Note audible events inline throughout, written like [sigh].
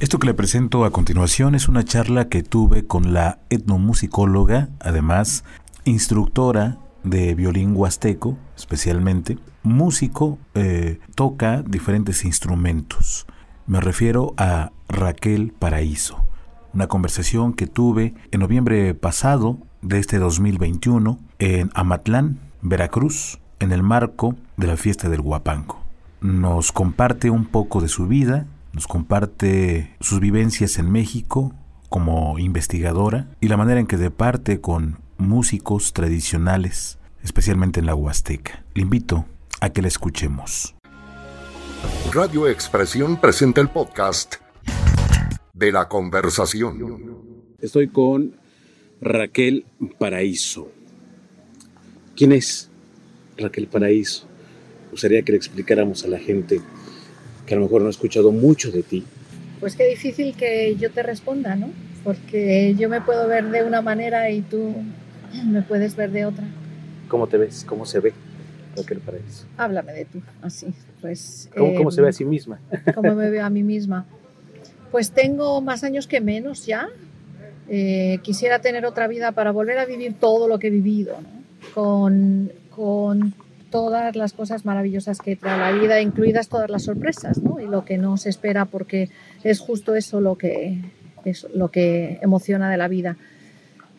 Esto que le presento a continuación es una charla que tuve con la etnomusicóloga, además instructora de violín huasteco, especialmente, músico, eh, toca diferentes instrumentos. Me refiero a Raquel Paraíso, una conversación que tuve en noviembre pasado de este 2021 en Amatlán, Veracruz, en el marco de la fiesta del Huapango. Nos comparte un poco de su vida, nos comparte sus vivencias en México como investigadora y la manera en que departe con músicos tradicionales, especialmente en la Huasteca. Le invito a que la escuchemos. Radio Expresión presenta el podcast de la conversación. Estoy con Raquel Paraíso. ¿Quién es Raquel Paraíso? Me gustaría que le explicáramos a la gente que a lo mejor no ha escuchado mucho de ti. Pues qué difícil que yo te responda, ¿no? Porque yo me puedo ver de una manera y tú [clears throat] me puedes ver de otra. ¿Cómo te ves? ¿Cómo se ve Raquel Paraíso? Háblame de tú, así. Pues, ¿Cómo, cómo se ve a eh, sí misma? [laughs] ¿Cómo me veo a mí misma? Pues tengo más años que menos ya. Eh, quisiera tener otra vida para volver a vivir todo lo que he vivido, ¿no? con, con todas las cosas maravillosas que trae la vida, incluidas todas las sorpresas ¿no? y lo que no se espera, porque es justo eso lo que, es lo que emociona de la vida.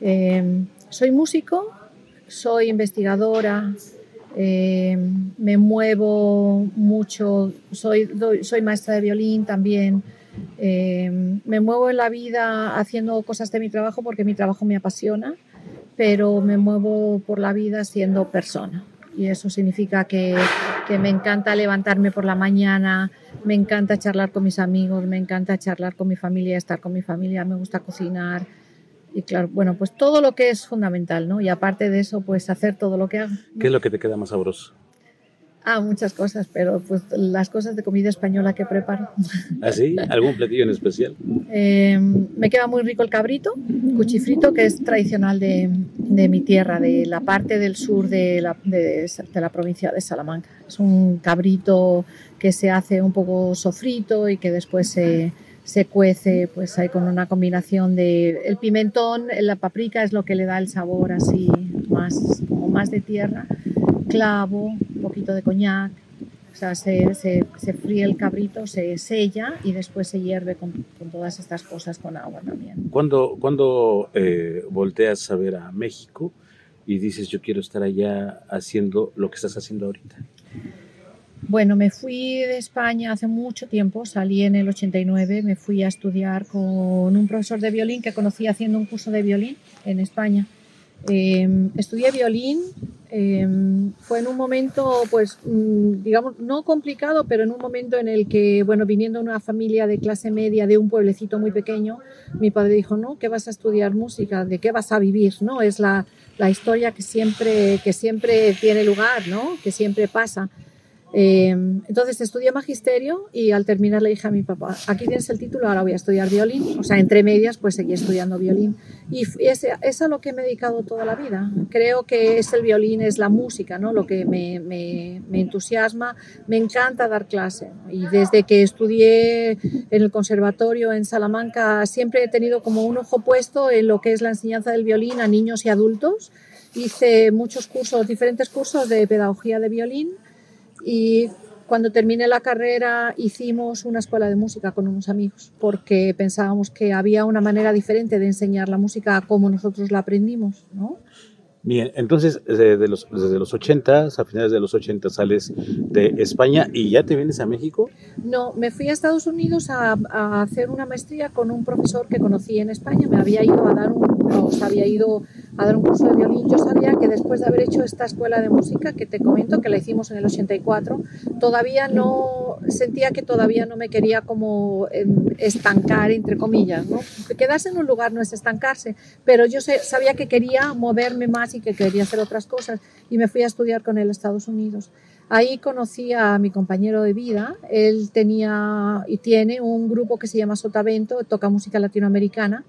Eh, soy músico, soy investigadora, eh, me muevo mucho, soy, soy maestra de violín también. Eh, me muevo en la vida haciendo cosas de mi trabajo porque mi trabajo me apasiona, pero me muevo por la vida siendo persona. Y eso significa que, que me encanta levantarme por la mañana, me encanta charlar con mis amigos, me encanta charlar con mi familia, estar con mi familia, me gusta cocinar. Y claro, bueno, pues todo lo que es fundamental, ¿no? Y aparte de eso, pues hacer todo lo que hago. ¿Qué es lo que te queda más sabroso? Ah, muchas cosas, pero pues las cosas de comida española que preparo. ¿Así? ¿Algún platillo en especial? Eh, me queda muy rico el cabrito, cuchifrito, que es tradicional de, de mi tierra, de la parte del sur de la, de, de la provincia de Salamanca. Es un cabrito que se hace un poco sofrito y que después se, se cuece pues ahí con una combinación de el pimentón, la paprika es lo que le da el sabor así más como más de tierra, clavo, un poquito de coñac, o sea, se, se, se fríe el cabrito, se sella y después se hierve con, con todas estas cosas con agua también. ¿Cuándo, cuándo eh, volteas a ver a México y dices yo quiero estar allá haciendo lo que estás haciendo ahorita? Bueno, me fui de España hace mucho tiempo, salí en el 89, me fui a estudiar con un profesor de violín que conocí haciendo un curso de violín en España. Eh, estudié violín, eh, fue en un momento, pues, mm, digamos, no complicado, pero en un momento en el que, bueno, viniendo de una familia de clase media de un pueblecito muy pequeño, mi padre dijo, no, ¿qué vas a estudiar música? ¿De qué vas a vivir? ¿No? Es la, la historia que siempre, que siempre tiene lugar, ¿no? Que siempre pasa. Eh, entonces estudié magisterio y al terminar le dije a mi papá, aquí tienes el título, ahora voy a estudiar violín. O sea, entre medias pues seguí estudiando violín. Y es, es a lo que me he dedicado toda la vida. Creo que es el violín, es la música, ¿no? Lo que me, me, me entusiasma. Me encanta dar clase. Y desde que estudié en el conservatorio en Salamanca siempre he tenido como un ojo puesto en lo que es la enseñanza del violín a niños y adultos. Hice muchos cursos, diferentes cursos de pedagogía de violín y cuando terminé la carrera hicimos una escuela de música con unos amigos porque pensábamos que había una manera diferente de enseñar la música como nosotros la aprendimos, ¿no? Bien, entonces desde los, desde los 80, a finales de los 80 sales de España y ya te vienes a México. No, me fui a Estados Unidos a, a hacer una maestría con un profesor que conocí en España. Me había ido a dar un, o había ido a dar un curso de violín. Yo sabía que después de haber hecho esta escuela de música que te comento, que la hicimos en el 84, todavía no sentía que todavía no me quería como em, estancar entre comillas, ¿no? Quedarse en un lugar no es estancarse, pero yo sé- sabía que quería moverme más y que quería hacer otras cosas y me fui a estudiar con él a Estados Unidos. Ahí conocí a mi compañero de vida. Él tenía y tiene un grupo que se llama Sotavento, toca música latinoamericana.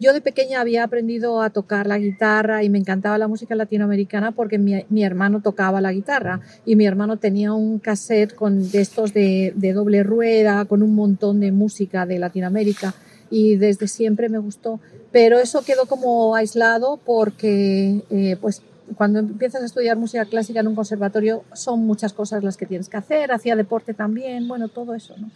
Yo de pequeña había aprendido a tocar la guitarra y me encantaba la música latinoamericana porque mi, hermano tocaba la guitarra y mi hermano tenía un cassette con de estos de, de doble rueda, con un montón de música de Latinoamérica y desde siempre me gustó. Pero eso quedó como aislado porque eh, pues cuando empiezas a estudiar música clásica en un conservatorio son muchas cosas las que tienes que hacer, hacía deporte también, bueno, todo eso, ¿no?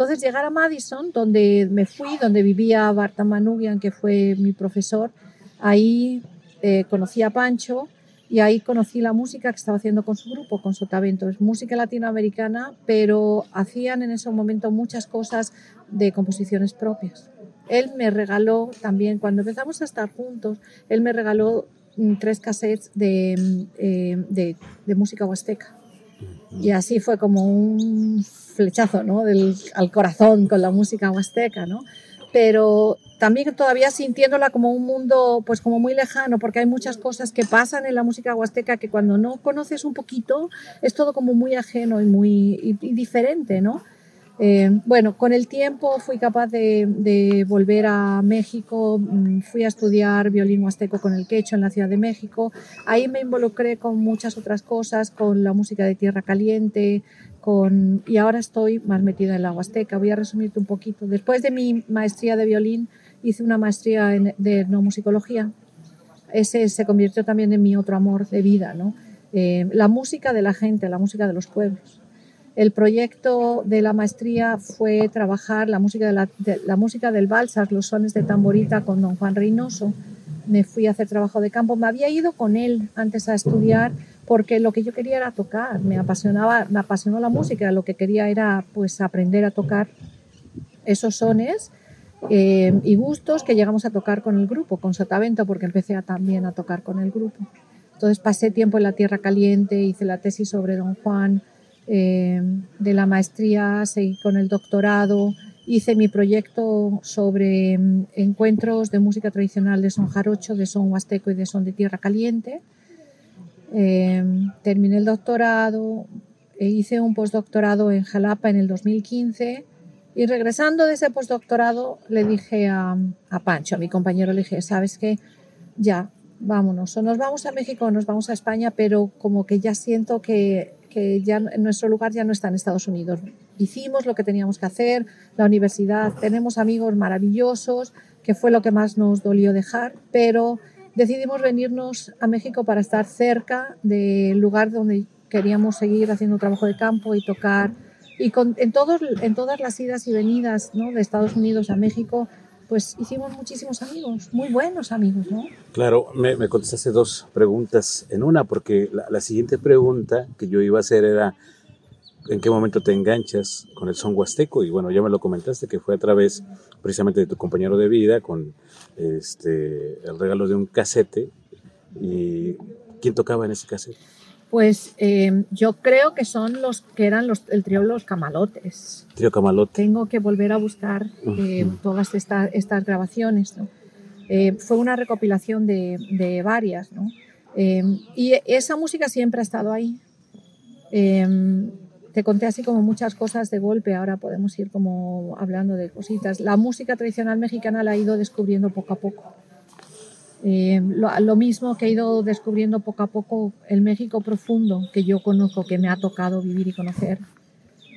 Entonces llegar a Madison, donde me fui, donde vivía Barta Manugian, que fue mi profesor, ahí eh, conocí a Pancho y ahí conocí la música que estaba haciendo con su grupo, con Sotavento. Es música latinoamericana, pero hacían en ese momento muchas cosas de composiciones propias. Él me regaló también, cuando empezamos a estar juntos, él me regaló mm, tres cassettes de, mm, eh, de, de música huasteca. Y así fue como un flechazo ¿no? Del, al corazón con la música huasteca, ¿no? Pero también todavía sintiéndola como un mundo pues como muy lejano, porque hay muchas cosas que pasan en la música huasteca que cuando no conoces un poquito es todo como muy ajeno y muy y, y diferente, ¿no? Eh, bueno, con el tiempo fui capaz de, de, volver a México, mm, fui a estudiar violín huasteco con el quecho en la Ciudad de México. Ahí me involucré con muchas otras cosas, con la música de Tierra Caliente, con, y ahora estoy más metida en la huasteca. Voy a resumirte un poquito. Después de mi maestría de violín, hice una maestría en, de etnomusicología. Ese se convirtió también en mi otro amor de vida, ¿no? Eh, la música de la gente, la música de los pueblos. El proyecto de la maestría fue trabajar la música, de la, música del Balsas, los sones de tamborita con don Juan Reynoso. Me fui a hacer trabajo de campo. Me había ido con él antes a estudiar porque lo que yo quería era tocar. Me apasionaba, me apasionó la música. Lo que quería era pues aprender a tocar esos sones eh, y gustos que llegamos a tocar con el grupo, con Sotavento, porque empecé a, también a tocar con el grupo. Entonces pasé tiempo en la Tierra Caliente, hice la tesis sobre Don Juan, eh, de la maestría, seguí con el doctorado, hice mi proyecto sobre um, encuentros de música tradicional de son jarocho, de son huasteco y de son de tierra caliente. Eh, terminé el doctorado, e hice un postdoctorado en Jalapa en el 2015 y regresando de ese postdoctorado le dije a, a Pancho, a mi compañero, le dije, ¿sabes qué? Ya, vámonos, o nos vamos a México o nos vamos a España, pero como que ya siento que que ya nuestro lugar ya no está en Estados Unidos. Hicimos lo que teníamos que hacer, la universidad, tenemos amigos maravillosos, que fue lo que más nos dolió dejar, pero decidimos venirnos a México para estar cerca del lugar donde queríamos seguir haciendo trabajo de campo y tocar. Y con, en, todos, en todas las idas y venidas ¿no? de Estados Unidos a México, pues hicimos muchísimos amigos, muy buenos amigos, ¿no? Claro, me, me contestaste dos preguntas en una, porque la, la, siguiente pregunta que yo iba a hacer era, ¿en qué momento te enganchas con el son huasteco? Y bueno, ya me lo comentaste, que fue a través precisamente de tu compañero de vida, con este, el regalo de un casete. ¿Y quién tocaba en ese casete? Pues eh, yo creo que son los que eran los, el trío Los Camalotes. Trío Camalote. Tengo que volver a buscar eh, uh -huh. todas esta, estas grabaciones. ¿no? Eh, fue una recopilación de, de varias. ¿no? y esa música siempre ha estado ahí. Te conté así como muchas cosas de golpe, ahora podemos ir como hablando de cositas. La música tradicional mexicana la he ido descubriendo poco a poco. Eh, lo, lo, mismo que he ido descubriendo poco a poco el México profundo que yo conozco, que me ha tocado vivir y conocer.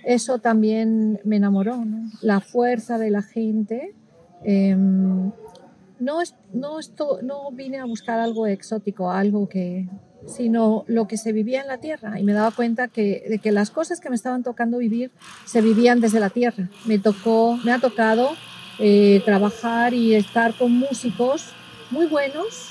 Eso también me enamoró, ¿no? la fuerza de la gente. Eh, no, es, no, esto, no vine a buscar algo exótico, algo que, sino lo que se vivía en la tierra. Y me daba cuenta que, de que las cosas que me estaban tocando vivir se vivían desde la tierra. Me, tocó, me ha tocado eh, trabajar y estar con músicos muy buenos.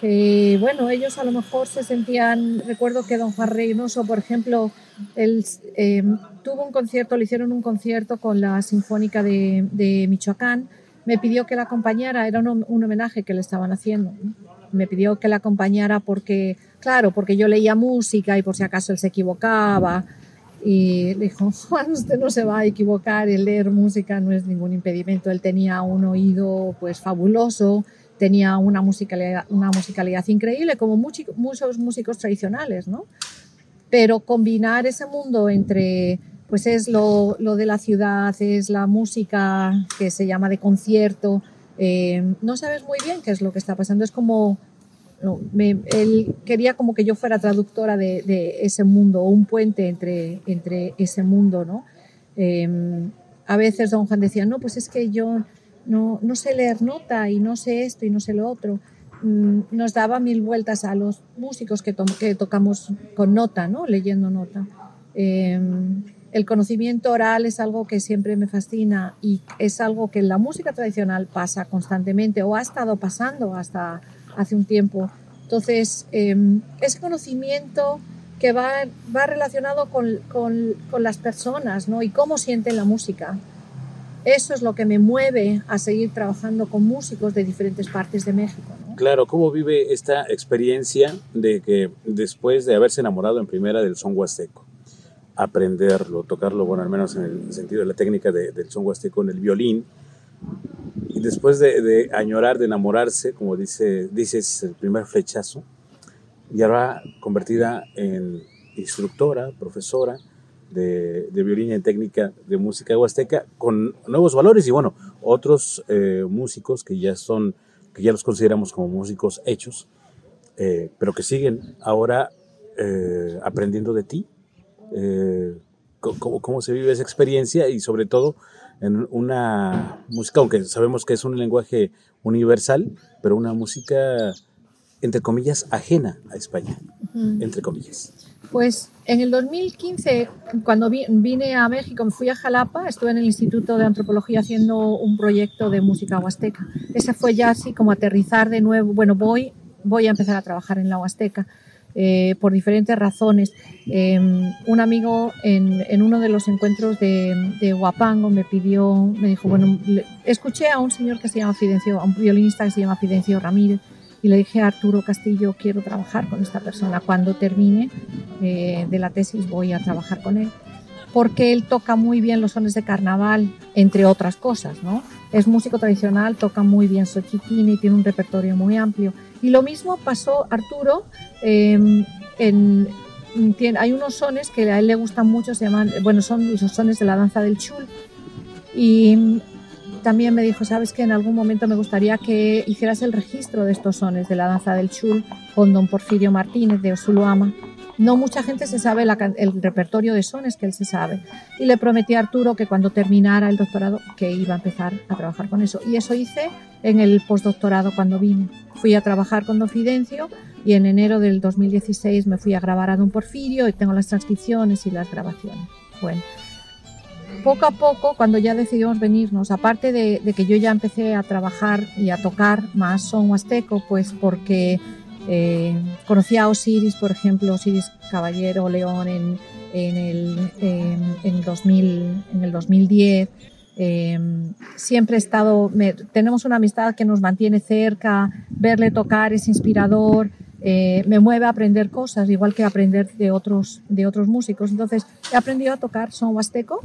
Que, bueno, ellos a lo mejor se sentían, recuerdo que don Juan Reynoso, por ejemplo, él eh, tuvo un concierto, le hicieron un concierto con la Sinfónica de, Michoacán, me pidió que la acompañara, era un, homenaje que le estaban haciendo, me pidió que la acompañara porque, claro, porque yo leía música y por si acaso él se equivocaba, y le dijo, [laughs] Juan, usted no se va a equivocar, el leer música no es ningún impedimento. Él tenía un oído pues fabuloso, tenía una musicalidad, una musicalidad increíble, como muchos, músicos tradicionales, ¿no? Pero combinar ese mundo entre, pues es lo, lo de la ciudad, es la música que se llama de concierto, eh, no sabes muy bien qué es lo que está pasando. Es como, él quería como que yo fuera traductora de, ese mundo, o un puente entre, entre ese mundo, ¿no? Em, a veces don Juan decía, no, pues es que yo no, no sé leer nota y no sé esto y no sé lo otro. Mm, nos daba mil vueltas a los músicos que, que tocamos con nota, ¿no? leyendo nota. Em, el conocimiento oral es algo que siempre me fascina y es algo que en la música tradicional pasa constantemente o ha estado pasando hasta hace un tiempo. Entonces, em, ese conocimiento que va, va relacionado con, con, con, las personas ¿no? y cómo sienten la música. Eso es lo que me mueve a seguir trabajando con músicos de diferentes partes de México. Claro, ¿cómo vive esta experiencia de que después de haberse enamorado en primera del son huasteco, aprenderlo, tocarlo, bueno, al menos en el sentido de la técnica del son huasteco en el violín, y después de, añorar, de enamorarse, como dice, dices, el primer flechazo, y ahora convertida en instructora, profesora de, violín en técnica de música huasteca, con nuevos valores y bueno, otros eh, músicos que ya son que ya los consideramos como músicos hechos, eh, pero que siguen ahora eh, aprendiendo de ti. Eh, cómo, se vive esa experiencia y sobre todo en una música, aunque sabemos que es un lenguaje universal, pero una música, entre comillas, ajena a España, entre comillas. Pues en el 2015, cuando vine a México, me fui a Jalapa, estuve en el Instituto de Antropología haciendo un proyecto de música huasteca. Ese fue ya así como aterrizar de nuevo. Bueno, voy, voy a empezar a trabajar en la huasteca. Eh, por diferentes razones. Em, un amigo en, en, uno de los encuentros de, de, Huapango me pidió, me dijo, bueno, escuché a un señor que se llama Fidencio, a un violinista que se llama Fidencio Ramírez, y le dije a Arturo Castillo, quiero trabajar con esta persona. Cuando termine eh, de la tesis voy a trabajar con él, porque él toca muy bien los sones de carnaval, entre otras cosas, ¿no? Es músico tradicional, toca muy bien y tiene un repertorio muy amplio. Y lo mismo pasó Arturo em, hay unos sones que a él le gustan mucho, se llaman, bueno, son los sones de la danza del chul. Y también me dijo, sabes que en algún momento me gustaría que hicieras el registro de estos sones de la danza del chul con don Porfirio Martínez de Osuluama. No mucha gente se sabe el repertorio de sones que él se sabe. Y le prometí a Arturo que cuando terminara el doctorado que iba a empezar a trabajar con eso. Y eso hice en el postdoctorado cuando vine. Fui a trabajar con don Fidencio y en enero del 2016 me fui a grabar a don Porfirio y tengo las transcripciones y las grabaciones. Bueno, poco a poco, cuando ya decidimos venirnos, aparte de, que yo ya empecé a trabajar y a tocar más son huasteco, pues porque eh, conocí a Osiris, por ejemplo, Osiris Caballero León en, en, el, en, 2000, en el 2010. Em, siempre he estado, tenemos una amistad que nos mantiene cerca, verle tocar es inspirador, eh, me mueve a aprender cosas, igual que aprender de otros, de otros músicos. Entonces, he aprendido a tocar son huasteco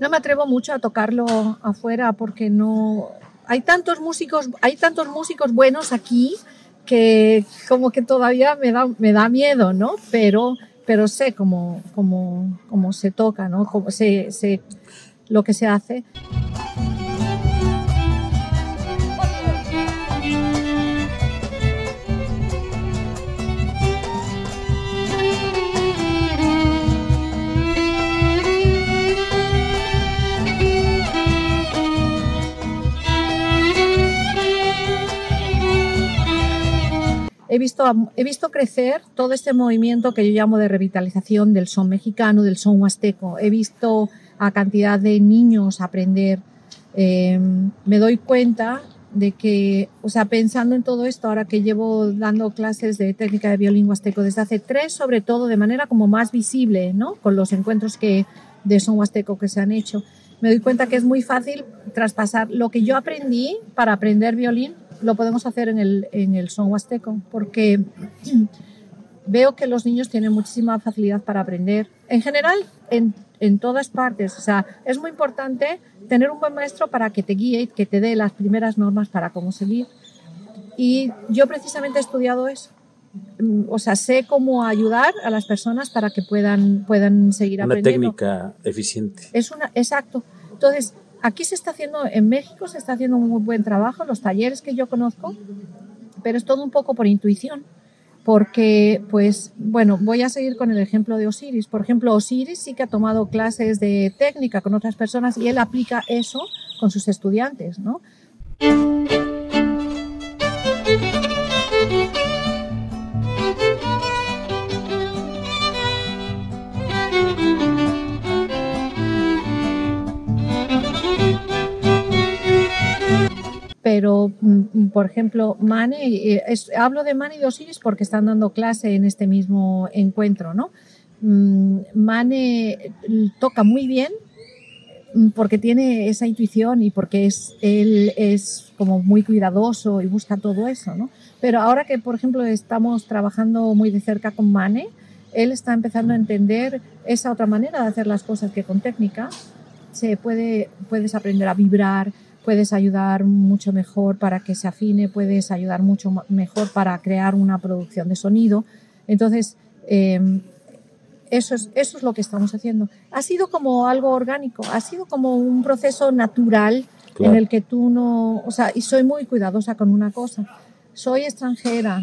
no me atrevo mucho a tocarlo afuera porque no hay tantos músicos, hay tantos músicos buenos aquí que como que todavía me da, me da miedo, ¿no? Pero, pero sé cómo, cómo, cómo se toca, ¿no? Cómo, sé, sé lo que se hace. He visto, he visto crecer todo este movimiento que yo llamo de revitalización del son mexicano, del son huasteco. He visto a cantidad de niños aprender. Eh, me doy cuenta de que, o sea, pensando en todo esto, ahora que llevo dando clases de técnica de violín huasteco desde hace tres, sobre todo de manera como más visible, ¿no? Con los encuentros que, de son huasteco que se han hecho, me doy cuenta que es muy fácil traspasar lo que yo aprendí para aprender violín lo podemos hacer en el, en el son huasteco, porque [clears throat] veo que los niños tienen muchísima facilidad para aprender. En general, en, en, todas partes. O sea, es muy importante tener un buen maestro para que te guíe y que te dé las primeras normas para cómo seguir. Y yo precisamente he estudiado eso. O sea, sé cómo ayudar a las personas para que puedan, puedan seguir aprendiendo. Una técnica eficiente. Es una, exacto. Entonces, aquí se está haciendo, en México se está haciendo un muy buen trabajo, los talleres que yo conozco, pero es todo un poco por intuición porque, pues, bueno, voy a seguir con el ejemplo de Osiris. Por ejemplo, Osiris sí que ha tomado clases de técnica con otras personas y él aplica eso con sus estudiantes, ¿no? Pero mm, mm, por ejemplo, Mane, eh, hablo de Mane y Osiris porque están dando clase en este mismo encuentro, ¿no? Mm, Mane eh, toca muy bien porque tiene esa intuición y porque es, él es como muy cuidadoso y busca todo eso, ¿no? Pero ahora que, por ejemplo, estamos trabajando muy de cerca con Mane, él está empezando a entender esa otra manera de hacer las cosas que con técnica se puede, puedes aprender a vibrar, puedes ayudar mucho mejor para que se afine, puedes ayudar mucho mejor para crear una producción de sonido. Entonces, em, eso, es, eso es lo que estamos haciendo. Ha sido como algo orgánico, ha sido como un proceso natural en el que tú no, o sea, y soy muy cuidadosa con una cosa, soy extranjera,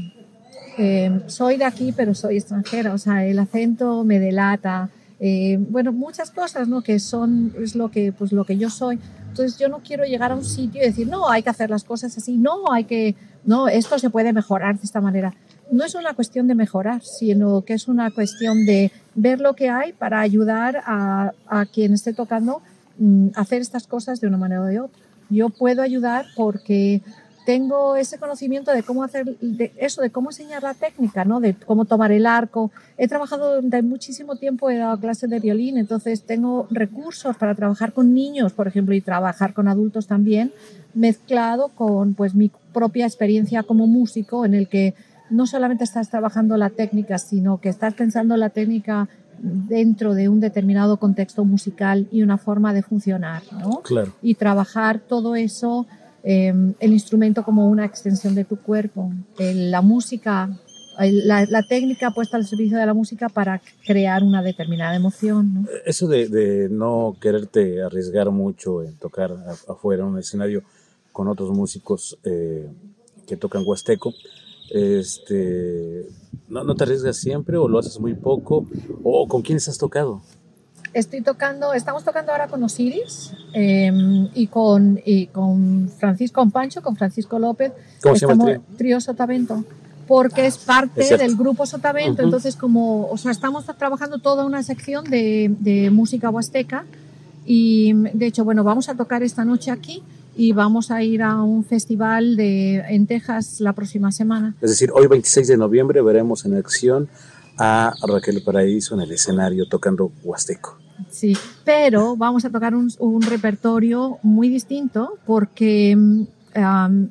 em, soy de aquí, pero soy extranjera, o sea, el acento me delata, eh, bueno, muchas cosas, ¿no? Que son, es lo que, pues lo que yo soy. Entonces yo no quiero llegar a un sitio y decir, no, hay que hacer las cosas así, no, hay que, no, esto se puede mejorar de esta manera. No es una cuestión de mejorar, sino que es una cuestión de ver lo que hay para ayudar a, a quien esté tocando mm, hacer estas cosas de una manera o de otra. Yo puedo ayudar porque tengo ese conocimiento de cómo hacer de eso, de cómo enseñar la técnica, ¿no? De cómo tomar el arco. He trabajado durante muchísimo tiempo, he dado clases de violín, entonces tengo recursos para trabajar con niños, por ejemplo, y trabajar con adultos también, mezclado con pues mi propia experiencia como músico en el que no solamente estás trabajando la técnica, sino que estás pensando la técnica dentro de un determinado contexto musical y una forma de funcionar, ¿no? Claro. Y trabajar todo eso Em, el instrumento como una extensión de tu cuerpo, la música, la, técnica puesta al servicio de la música para crear una determinada emoción. Eso de, no quererte arriesgar mucho en tocar afuera en un escenario con otros músicos eh, que tocan huasteco, este, ¿no, ¿no te arriesgas siempre o lo haces muy poco? ¿O con quiénes has tocado? Estoy tocando, estamos tocando ahora con Osiris em, y, con, y con Francisco, con Pancho, con Francisco López. ¿Cómo se llama el trío? Sotavento. Porque es parte del grupo Sotavento, entonces como, o sea, estamos trabajando toda una sección de, de música huasteca y de hecho, bueno, vamos a tocar esta noche aquí y vamos a ir a un festival de, en Texas la próxima semana. Es decir, hoy 26 de noviembre veremos en acción a Raquel Paraíso en el escenario tocando huasteco. Sí, pero vamos a tocar un, repertorio muy distinto porque, mm,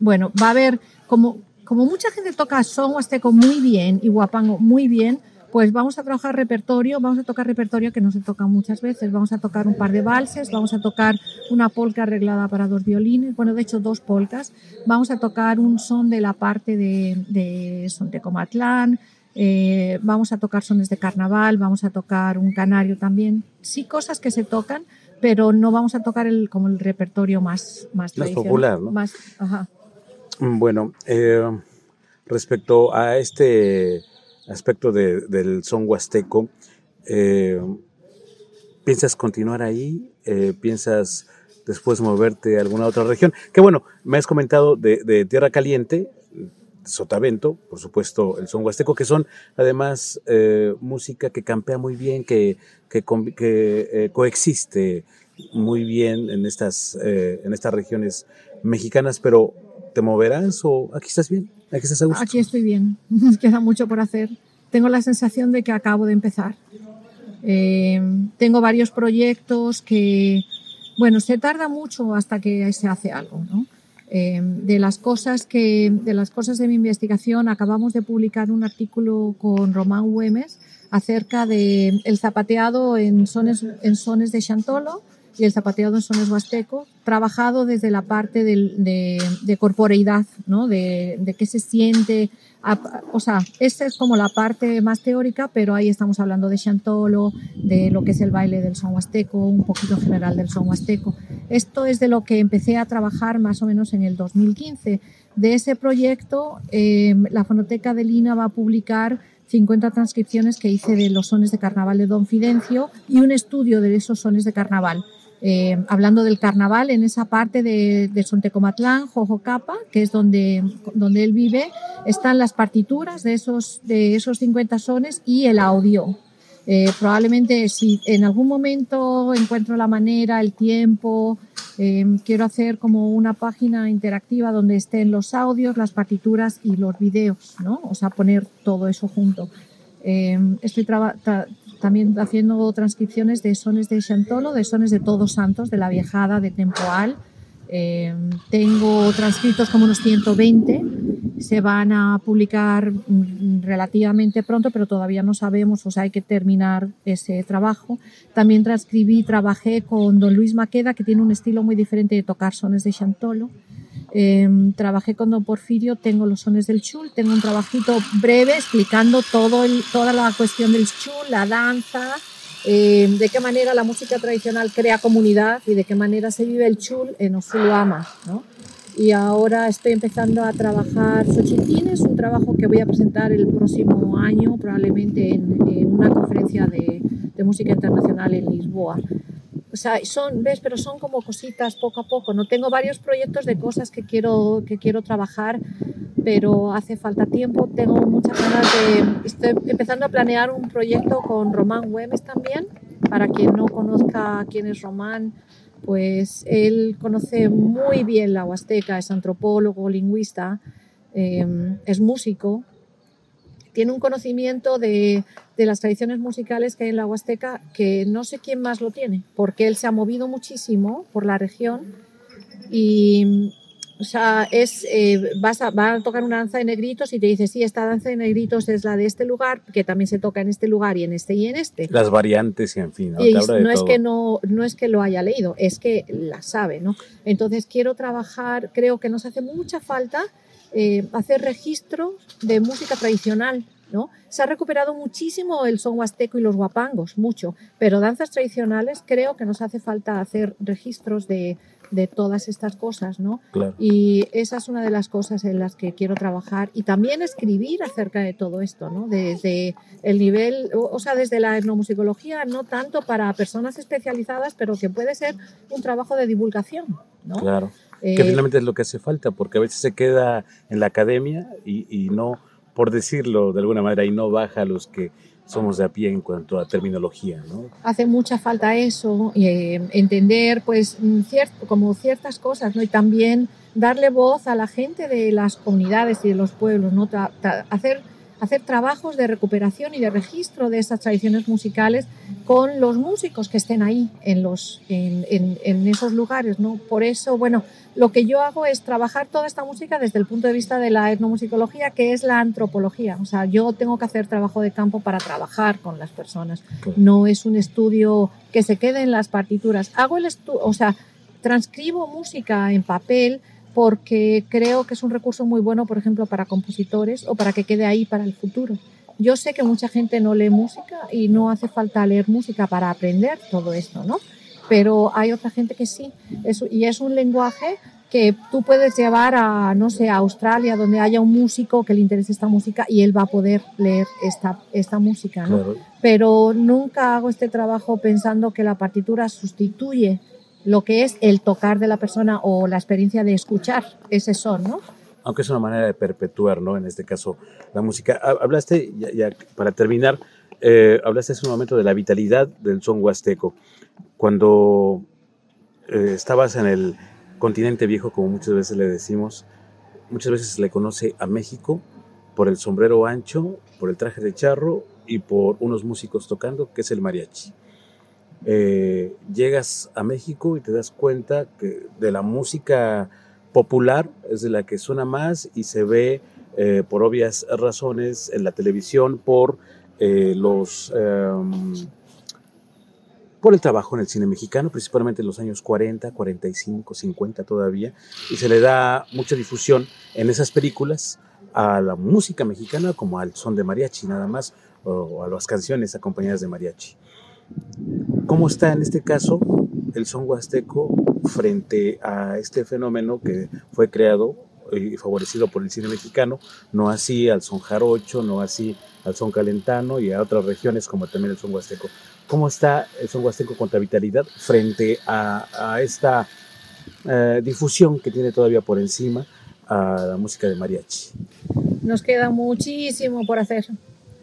bueno, va a haber, como, como mucha gente toca son huasteco muy bien y guapango muy bien, pues vamos a trabajar repertorio, vamos a tocar repertorio que no se toca muchas veces. Vamos a tocar un par de valses, vamos a tocar una polca arreglada para dos violines, bueno, de hecho dos polcas. Vamos a tocar un son de la parte de, de Son de Comatlán, eh, vamos a tocar sones de carnaval, vamos a tocar un canario también. Sí, cosas que se tocan, pero no vamos a tocar el, como el repertorio más, más, popular. ¿no? Más, ajá. Mm, bueno, eh, respecto a este aspecto del son huasteco, eh, ¿piensas continuar ahí? ¿Piensas después moverte a alguna otra región? Que bueno, me has comentado de Tierra Caliente, Sotavento, por supuesto el son huasteco, que son además eh, música que campea muy bien, que, que, eh, coexiste muy bien en estas, eh, en estas regiones mexicanas, pero ¿te moverás o aquí estás bien? ¿Aquí estás a gusto? Aquí estoy bien, [laughs] queda mucho por hacer. Tengo la sensación de que acabo de empezar. tengo varios proyectos que, bueno, se tarda mucho hasta que se hace algo, ¿no? Em, de las cosas que de las cosas de mi investigación acabamos de publicar un artículo con Román Güemes acerca de el zapateado en sones en sones de Chantolo y el zapateado en sones huasteco trabajado desde la parte de, de, corporeidad ¿no? de, de qué se siente o sea, esta es como la parte más teórica, pero ahí estamos hablando de chantolo, de lo que es el baile del son huasteco, un poquito general del son huasteco. Esto es de lo que empecé a trabajar más o menos en el 2015. De ese proyecto, eh, la Fonoteca de Lina va a publicar 50 transcripciones que hice de los sones de carnaval de Don Fidencio y un estudio de esos sones de carnaval. Eh, hablando del carnaval, en esa parte de, de Sontecomatlán, Jojocapa, que es donde, donde él vive, están las partituras de esos, de esos 50 sones y el audio. Eh, probablemente si en algún momento encuentro la manera, el tiempo, eh, quiero hacer como una página interactiva donde estén los audios, las partituras y los videos, ¿no? O sea, poner todo eso junto. estoy también haciendo transcripciones de sones de Chantolo, de sones de Todos Santos, de la Viejada, de Tempoal. Eh, tengo transcritos como unos 120, se van a publicar mm, relativamente pronto, pero todavía no sabemos, o sea, hay que terminar ese trabajo. También transcribí, trabajé con don Luis Maqueda, que tiene un estilo muy diferente de tocar sones de Chantolo. Em, trabajé con Don Porfirio, tengo los sones del chul, tengo un trabajito breve explicando todo toda la cuestión del chul, la danza, em, de qué manera la música tradicional crea comunidad y de qué manera se vive el chul en Osuluama. ¿no? Y ahora estoy empezando a trabajar Xochitines, un trabajo que voy a presentar el próximo año, probablemente en, una conferencia de, de música internacional en Lisboa. Sea, son, ves, pero son como cositas poco a poco. No tengo varios proyectos de cosas que quiero, que quiero trabajar, pero hace falta tiempo. Tengo muchas ganas de. Estoy empezando a planear un proyecto con Román Güemes también. Para quien no conozca quién es Román, pues él conoce muy bien la Huasteca, es antropólogo, lingüista, eh, es músico tiene un conocimiento de, las tradiciones musicales que hay en la Huasteca que no sé quién más lo tiene, porque él se ha movido muchísimo por la región y o sea, es, eh, vas a, va a tocar una danza de negritos y te dice, sí, esta danza de negritos es la de este lugar, que también se toca en este lugar y en este y en este. Las variantes y en fin. ¿no? no es que no, no es que lo haya leído, es que la sabe, ¿no? Entonces quiero trabajar, creo que nos hace mucha falta eh, hacer registros de música tradicional. ¿no? Se ha recuperado muchísimo el son huasteco y los guapangos, mucho, pero danzas tradicionales creo que nos hace falta hacer registros de, de todas estas cosas, ¿no? Y esa es una de las cosas en las que quiero trabajar y también escribir acerca de todo esto, ¿no? Desde el nivel, o sea, desde la etnomusicología, no tanto para personas especializadas, pero que puede ser un trabajo de divulgación, ¿no? Claro que eh, finalmente es lo que hace falta, porque a veces se queda en la academia y, no, por decirlo de alguna manera, y no baja a los que somos de a pie en cuanto a terminología, ¿no? Hace mucha falta eso, eh, entender pues mm, como ciertas cosas, ¿no? Y también darle voz a la gente de las comunidades y de los pueblos, ¿no? hacer hacer trabajos de recuperación y de registro de esas tradiciones musicales con los músicos que estén ahí en, los, en, en, esos lugares. ¿no? Por eso, bueno, lo que yo hago es trabajar toda esta música desde el punto de vista de la etnomusicología, que es la antropología. O sea, yo tengo que hacer trabajo de campo para trabajar con las personas. No es un estudio que se quede en las partituras. Hago el estudio, o sea, transcribo música en papel porque creo que es un recurso muy bueno, por ejemplo, para compositores o para que quede ahí para el futuro. Yo sé que mucha gente no lee música y no hace falta leer música para aprender todo esto, ¿no? Pero hay otra gente que sí, y es un lenguaje que tú puedes llevar a, no sé, a Australia, donde haya un músico que le interese esta música y él va a poder leer esta, esta música, ¿no? Pero nunca hago este trabajo pensando que la partitura sustituye lo que es el tocar de la persona o la experiencia de escuchar ese son, ¿no? Aunque es una manera de perpetuar, ¿no? En este caso, la música. Hablaste, ya, para terminar, eh, hablaste hace un momento de la vitalidad del son huasteco. Cuando eh, estabas en el continente viejo, como muchas veces le decimos, muchas veces se le conoce a México por el sombrero ancho, por el traje de charro y por unos músicos tocando, que es el mariachi. Eh, llegas a México y te das cuenta que de la música popular es de la que suena más y se ve eh, por obvias razones en la televisión por eh, los em, por el trabajo en el cine mexicano, principalmente en los años 40, 45, 50 todavía, y se le da mucha difusión en esas películas a la música mexicana como al son de mariachi nada más, o, a las canciones acompañadas de mariachi. ¿Cómo está en este caso el son huasteco frente a este fenómeno que fue creado y favorecido por el cine mexicano, no así al son jarocho, no así al son calentano y a otras regiones como también el son huasteco. ¿Cómo está el son huasteco contra vitalidad frente a, esta eh, difusión que tiene todavía por encima a la música de mariachi? Nos queda muchísimo por hacer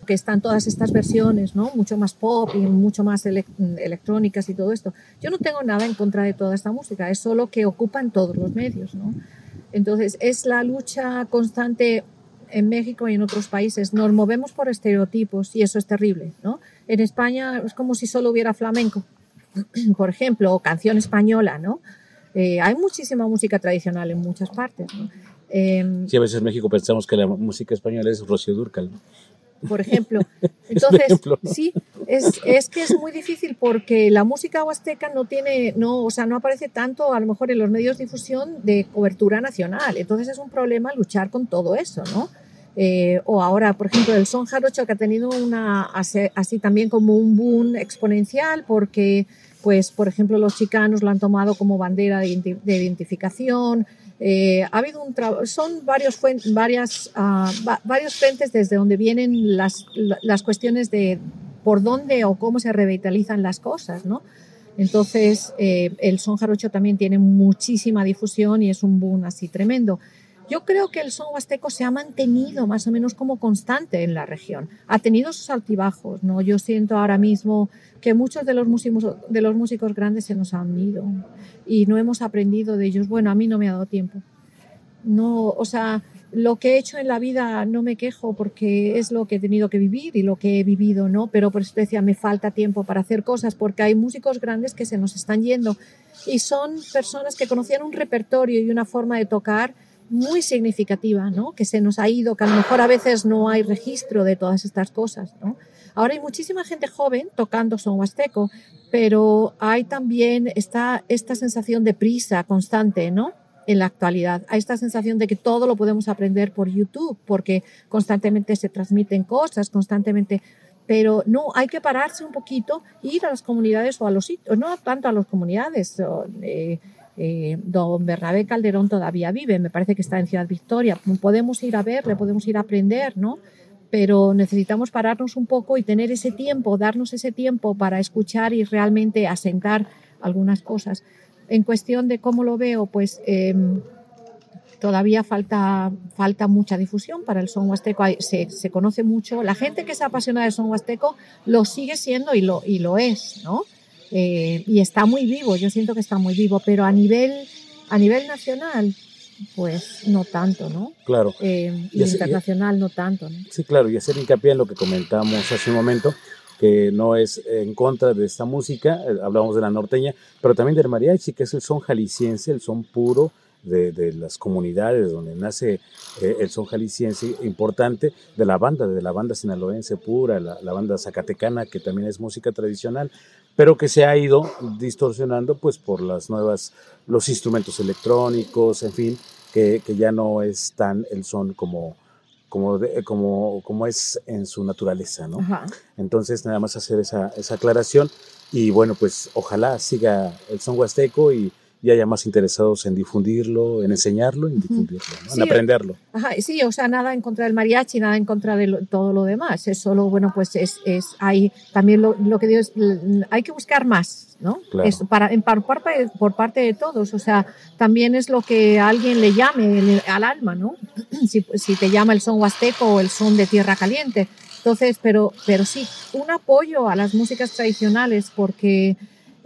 que están todas estas versiones, ¿no? Mucho más pop y mucho más electrónicas y todo esto. Yo no tengo nada en contra de toda esta música, es solo que ocupan todos los medios, ¿no? Entonces, es la lucha constante en México y en otros países. Nos movemos por estereotipos y eso es terrible, ¿no? En España es como si solo hubiera flamenco, [clears throat] por ejemplo, o canción española, ¿no? Eh, hay muchísima música tradicional en muchas partes, ¿no? Em, sí, a veces en México pensamos que la música española es Rocío Durcal, ¿no? Por ejemplo. [laughs] Entonces, sí, es, es, que es muy difícil porque la música huasteca no tiene, no, o sea, no aparece tanto a lo mejor en los medios de difusión de cobertura nacional. Entonces es un problema luchar con todo eso, ¿no? Eh, o ahora, por ejemplo, el son jarocho que ha tenido una, así también como un boom exponencial porque, pues, por ejemplo, los chicanos lo han tomado como bandera de, de identificación, eh, ha habido un son varios, varias, uh, varios frentes desde donde vienen las, las cuestiones de por dónde o cómo se revitalizan las cosas, ¿no? Entonces, eh, el son jarocho también tiene muchísima difusión y es un boom así tremendo. Yo creo que el son huasteco se ha mantenido más o menos como constante en la región. Ha tenido sus altibajos, ¿no? Yo siento ahora mismo que muchos de los músicos, de los músicos grandes se nos han ido y no hemos aprendido de ellos. Bueno, a mí no me ha dado tiempo. No, o sea, lo que he hecho en la vida no me quejo porque es lo que he tenido que vivir y lo que he vivido, ¿no? Pero por eso decía, me falta tiempo para hacer cosas porque hay músicos grandes que se nos están yendo y son personas que conocían un repertorio y una forma de tocar muy significativa, ¿no? Que se nos ha ido, que a lo mejor a veces no hay registro de todas estas cosas, ¿no? Ahora hay muchísima gente joven tocando son huasteco, pero hay también esta, esta sensación de prisa constante, ¿no? En la actualidad. Hay esta sensación de que todo lo podemos aprender por YouTube, porque constantemente se transmiten cosas, constantemente pero no, hay que pararse un poquito, ir a las comunidades o a los sitios, no tanto a las comunidades, eh, eh, don Bernabé Calderón todavía vive, me parece que está en Ciudad Victoria. Podemos ir a verle, podemos ir a aprender, ¿no? Pero necesitamos pararnos un poco y tener ese tiempo, darnos ese tiempo para escuchar y realmente asentar algunas cosas. En cuestión de cómo lo veo, pues em, todavía falta, falta mucha difusión para el son huasteco. Se, se, conoce mucho. La gente que se apasiona del son huasteco lo sigue siendo y lo, y lo es, ¿no? Eh, y está muy vivo, yo siento que está muy vivo, pero a nivel, a nivel nacional, pues no tanto, ¿no? Claro. Eh, y internacional no tanto, ¿no? Sí, claro, y hacer hincapié en lo que comentamos hace un momento, que no es en contra de esta música, eh, hablamos de la norteña, pero también del mariachi, que es el son jalisciense, el son puro, de, las comunidades donde nace eh, el son jalisciense importante, de la banda, de la banda sinaloense pura, la, banda zacatecana, que también es música tradicional, pero que se ha ido distorsionando pues por las nuevas, los instrumentos electrónicos, en fin, que, ya no es tan el son como, como, como, como es en su naturaleza, ¿no? Entonces, nada más hacer esa, esa aclaración y bueno, pues ojalá siga el son huasteco y y haya más interesados en difundirlo, en enseñarlo, en difundirlo, en aprenderlo. Ajá, sí, o sea, nada en contra del mariachi, nada en contra de todo lo demás. Es solo, bueno, pues es, es hay también lo, lo que digo es, hay que buscar más, ¿no? Claro. Es para, por, parte, por parte de todos, o sea, también es lo que alguien le llame al alma, ¿no? [clears throat] Si, si te llama el son huasteco o el son de tierra caliente. Entonces, pero, pero sí, un apoyo a las músicas tradicionales porque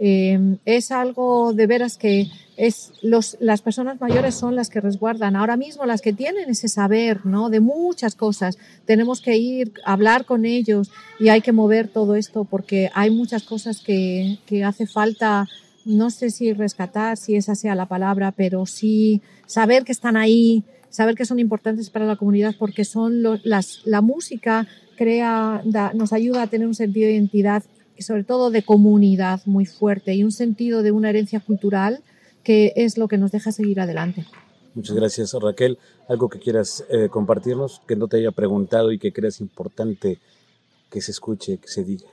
Em, es algo de veras que es las personas mayores son las que resguardan ahora mismo, las que tienen ese saber, ¿no? De muchas cosas. Tenemos que ir a hablar con ellos y hay que mover todo esto porque hay muchas cosas que, que hace falta, no sé si rescatar, si esa sea la palabra, pero sí saber que están ahí, saber que son importantes para la comunidad porque son las, la música crea, nos ayuda a tener un sentido de identidad sobre todo de comunidad muy fuerte y un sentido de una herencia cultural que es lo que nos deja seguir adelante. Muchas gracias, Raquel. ¿Algo que quieras eh, compartirnos, que no te haya preguntado y que creas importante que se escuche, que se diga?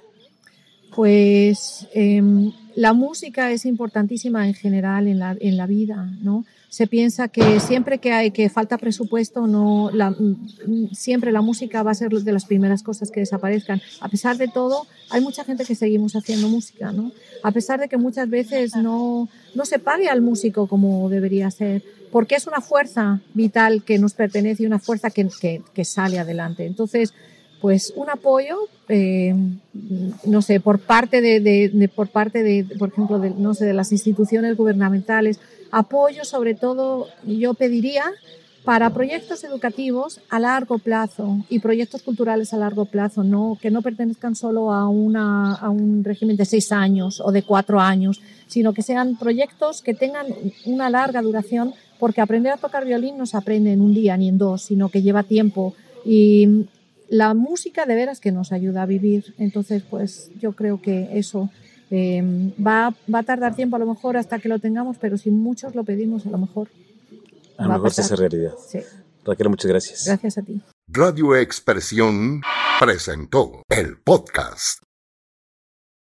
Pues em, la música es importantísima en general en la, en la vida, ¿no? Se piensa que siempre que hay que falta presupuesto, no, la, mm, siempre la música va a ser de las primeras cosas que desaparezcan. A pesar de todo, hay mucha gente que seguimos haciendo música, ¿no? A pesar de que muchas veces no, no se pague al músico como debería ser, porque es una fuerza vital que nos pertenece y una fuerza que, que, que sale adelante. Entonces, pues un apoyo, eh, no sé, por parte de, por parte de, por ejemplo, no sé, de las instituciones gubernamentales, apoyo sobre todo, yo pediría para proyectos educativos a largo plazo y proyectos culturales a largo plazo, no, que no pertenezcan solo a, una, a un régimen de seis años o de cuatro años, sino que sean proyectos que tengan una larga duración, porque aprender a tocar violín no se aprende en un día ni en dos, sino que lleva tiempo y, la música de veras que nos ayuda a vivir. Entonces, pues yo creo que eso eh, va, va, a tardar tiempo a lo mejor hasta que lo tengamos, pero si muchos lo pedimos, a lo mejor. A lo mejor se hace realidad. Sí. Raquel, muchas gracias. Gracias a ti. Radio Expresión presentó el podcast